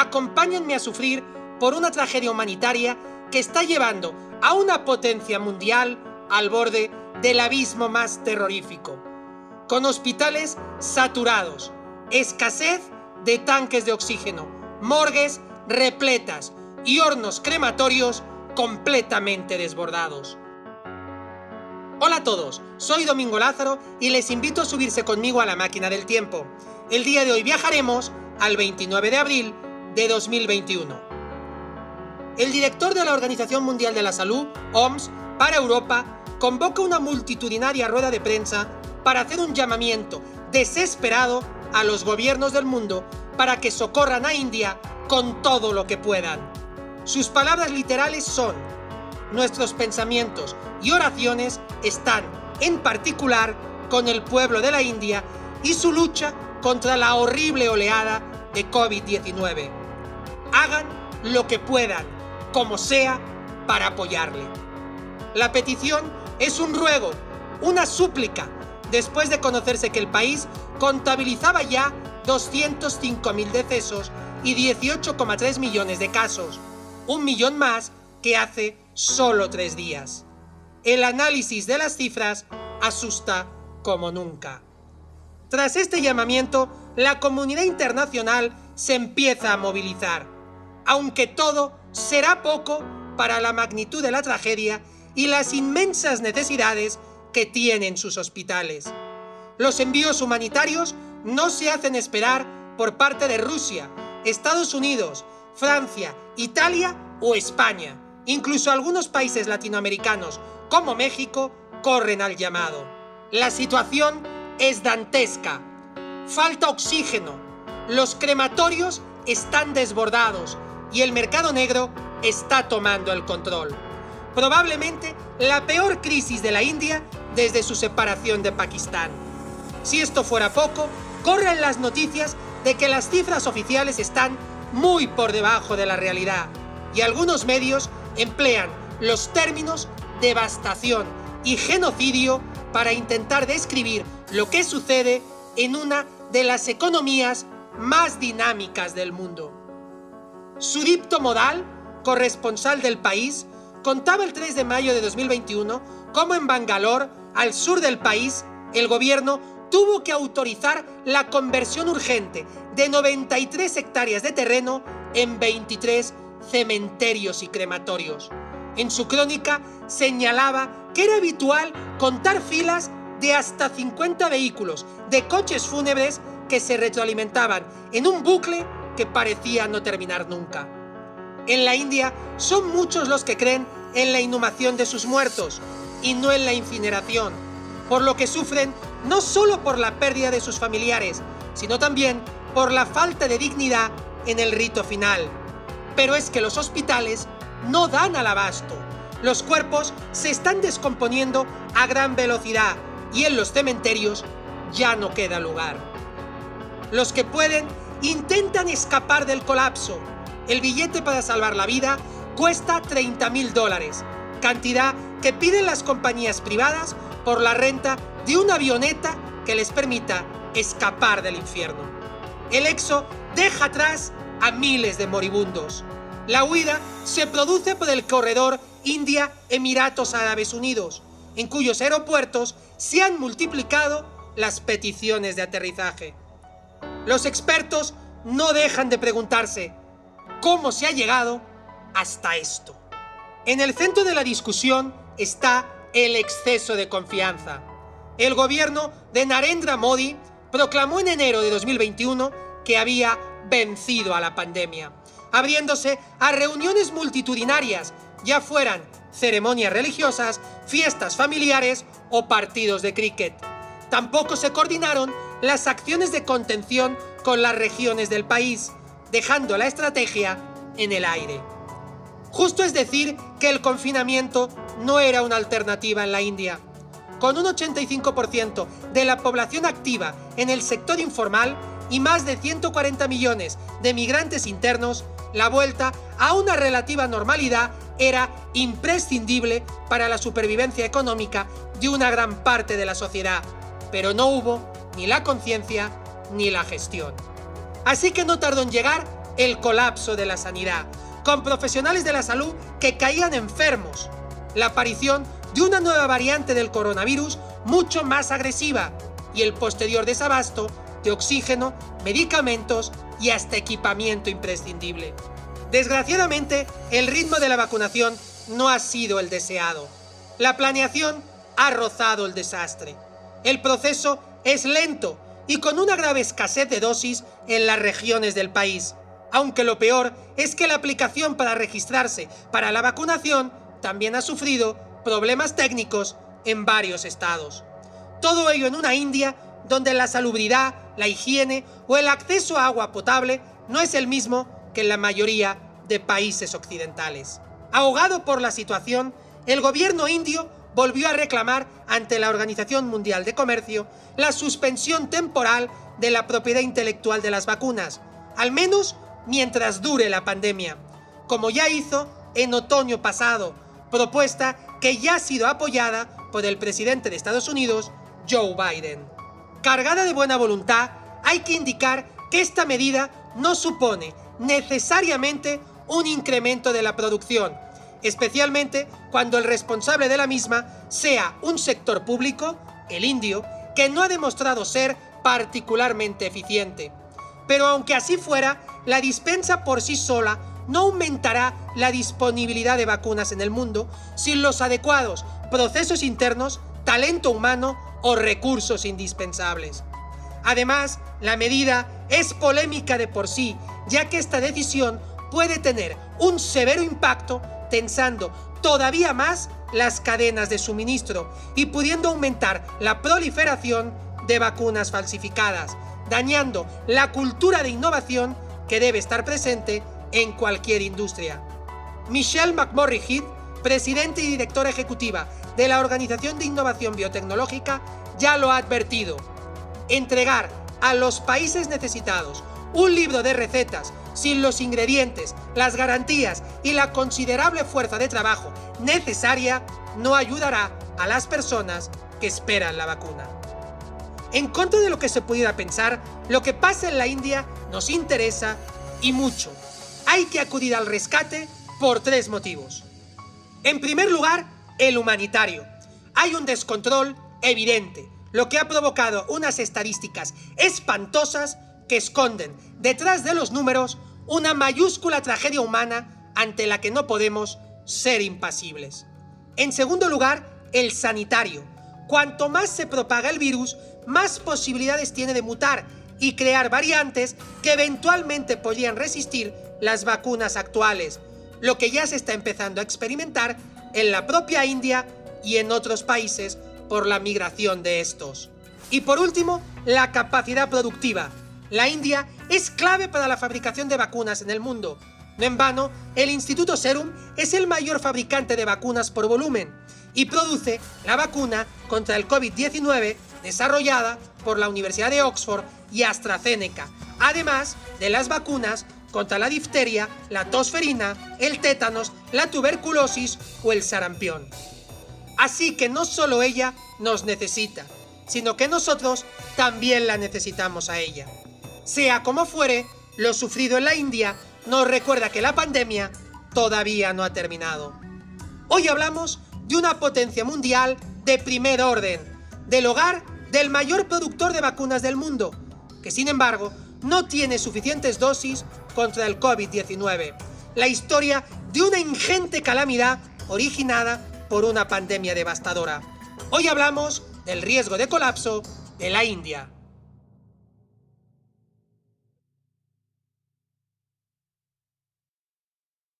acompáñenme a sufrir por una tragedia humanitaria que está llevando a una potencia mundial al borde del abismo más terrorífico, con hospitales saturados, escasez de tanques de oxígeno, morgues repletas y hornos crematorios completamente desbordados. Hola a todos, soy Domingo Lázaro y les invito a subirse conmigo a la máquina del tiempo. El día de hoy viajaremos al 29 de abril de 2021. El director de la Organización Mundial de la Salud, OMS, para Europa, convoca una multitudinaria rueda de prensa para hacer un llamamiento desesperado a los gobiernos del mundo para que socorran a India con todo lo que puedan. Sus palabras literales son, nuestros pensamientos y oraciones están en particular con el pueblo de la India y su lucha contra la horrible oleada de COVID-19. Hagan lo que puedan, como sea, para apoyarle. La petición es un ruego, una súplica, después de conocerse que el país contabilizaba ya 205.000 decesos y 18,3 millones de casos, un millón más que hace solo tres días. El análisis de las cifras asusta como nunca. Tras este llamamiento, la comunidad internacional se empieza a movilizar, aunque todo será poco para la magnitud de la tragedia y las inmensas necesidades que tienen sus hospitales. Los envíos humanitarios no se hacen esperar por parte de Rusia, Estados Unidos, Francia, Italia o España. Incluso algunos países latinoamericanos, como México, corren al llamado. La situación es dantesca. Falta oxígeno. Los crematorios están desbordados y el mercado negro está tomando el control. Probablemente la peor crisis de la India desde su separación de Pakistán. Si esto fuera poco, corren las noticias de que las cifras oficiales están muy por debajo de la realidad y algunos medios emplean los términos devastación y genocidio para intentar describir lo que sucede en una de las economías más dinámicas del mundo. Sudipto Modal, corresponsal del país, contaba el 3 de mayo de 2021 cómo en Bangalore, al sur del país, el gobierno tuvo que autorizar la conversión urgente de 93 hectáreas de terreno en 23 cementerios y crematorios. En su crónica señalaba que era habitual contar filas de hasta 50 vehículos de coches fúnebres que se retroalimentaban en un bucle parecía no terminar nunca. En la India son muchos los que creen en la inhumación de sus muertos y no en la incineración, por lo que sufren no solo por la pérdida de sus familiares, sino también por la falta de dignidad en el rito final. Pero es que los hospitales no dan al abasto. Los cuerpos se están descomponiendo a gran velocidad y en los cementerios ya no queda lugar. Los que pueden intentan escapar del colapso. El billete para salvar la vida cuesta 30 mil dólares, cantidad que piden las compañías privadas por la renta de una avioneta que les permita escapar del infierno. El exo deja atrás a miles de moribundos. La huida se produce por el corredor India-Emiratos Árabes Unidos, en cuyos aeropuertos se han multiplicado las peticiones de aterrizaje. Los expertos no dejan de preguntarse cómo se ha llegado hasta esto. En el centro de la discusión está el exceso de confianza. El gobierno de Narendra Modi proclamó en enero de 2021 que había vencido a la pandemia, abriéndose a reuniones multitudinarias, ya fueran ceremonias religiosas, fiestas familiares o partidos de cricket. Tampoco se coordinaron las acciones de contención con las regiones del país, dejando la estrategia en el aire. Justo es decir que el confinamiento no era una alternativa en la India. Con un 85% de la población activa en el sector informal y más de 140 millones de migrantes internos, la vuelta a una relativa normalidad era imprescindible para la supervivencia económica de una gran parte de la sociedad, pero no hubo ni la conciencia ni la gestión. Así que no tardó en llegar el colapso de la sanidad, con profesionales de la salud que caían enfermos, la aparición de una nueva variante del coronavirus mucho más agresiva y el posterior desabasto de oxígeno, medicamentos y hasta equipamiento imprescindible. Desgraciadamente, el ritmo de la vacunación no ha sido el deseado. La planeación ha rozado el desastre. El proceso es lento y con una grave escasez de dosis en las regiones del país. Aunque lo peor es que la aplicación para registrarse para la vacunación también ha sufrido problemas técnicos en varios estados. Todo ello en una India donde la salubridad, la higiene o el acceso a agua potable no es el mismo que en la mayoría de países occidentales. Ahogado por la situación, el gobierno indio volvió a reclamar ante la Organización Mundial de Comercio la suspensión temporal de la propiedad intelectual de las vacunas, al menos mientras dure la pandemia, como ya hizo en otoño pasado, propuesta que ya ha sido apoyada por el presidente de Estados Unidos, Joe Biden. Cargada de buena voluntad, hay que indicar que esta medida no supone necesariamente un incremento de la producción, especialmente cuando el responsable de la misma sea un sector público, el indio, que no ha demostrado ser particularmente eficiente. Pero aunque así fuera, la dispensa por sí sola no aumentará la disponibilidad de vacunas en el mundo sin los adecuados procesos internos, talento humano o recursos indispensables. Además, la medida es polémica de por sí, ya que esta decisión puede tener un severo impacto tensando todavía más las cadenas de suministro y pudiendo aumentar la proliferación de vacunas falsificadas, dañando la cultura de innovación que debe estar presente en cualquier industria. Michelle McMurray Heath, presidente y directora ejecutiva de la Organización de Innovación Biotecnológica, ya lo ha advertido. Entregar a los países necesitados un libro de recetas sin los ingredientes, las garantías y la considerable fuerza de trabajo necesaria no ayudará a las personas que esperan la vacuna. En contra de lo que se pudiera pensar, lo que pasa en la India nos interesa y mucho. Hay que acudir al rescate por tres motivos. En primer lugar, el humanitario. Hay un descontrol evidente, lo que ha provocado unas estadísticas espantosas que esconden detrás de los números una mayúscula tragedia humana ante la que no podemos ser impasibles. En segundo lugar, el sanitario. Cuanto más se propaga el virus, más posibilidades tiene de mutar y crear variantes que eventualmente podrían resistir las vacunas actuales, lo que ya se está empezando a experimentar en la propia India y en otros países por la migración de estos. Y por último, la capacidad productiva. La India es clave para la fabricación de vacunas en el mundo. No en vano, el Instituto Serum es el mayor fabricante de vacunas por volumen y produce la vacuna contra el COVID-19 desarrollada por la Universidad de Oxford y AstraZeneca, además de las vacunas contra la difteria, la tosferina, el tétanos, la tuberculosis o el sarampión. Así que no solo ella nos necesita, sino que nosotros también la necesitamos a ella. Sea como fuere, lo sufrido en la India nos recuerda que la pandemia todavía no ha terminado. Hoy hablamos de una potencia mundial de primer orden, del hogar del mayor productor de vacunas del mundo, que sin embargo no tiene suficientes dosis contra el COVID-19. La historia de una ingente calamidad originada por una pandemia devastadora. Hoy hablamos del riesgo de colapso de la India.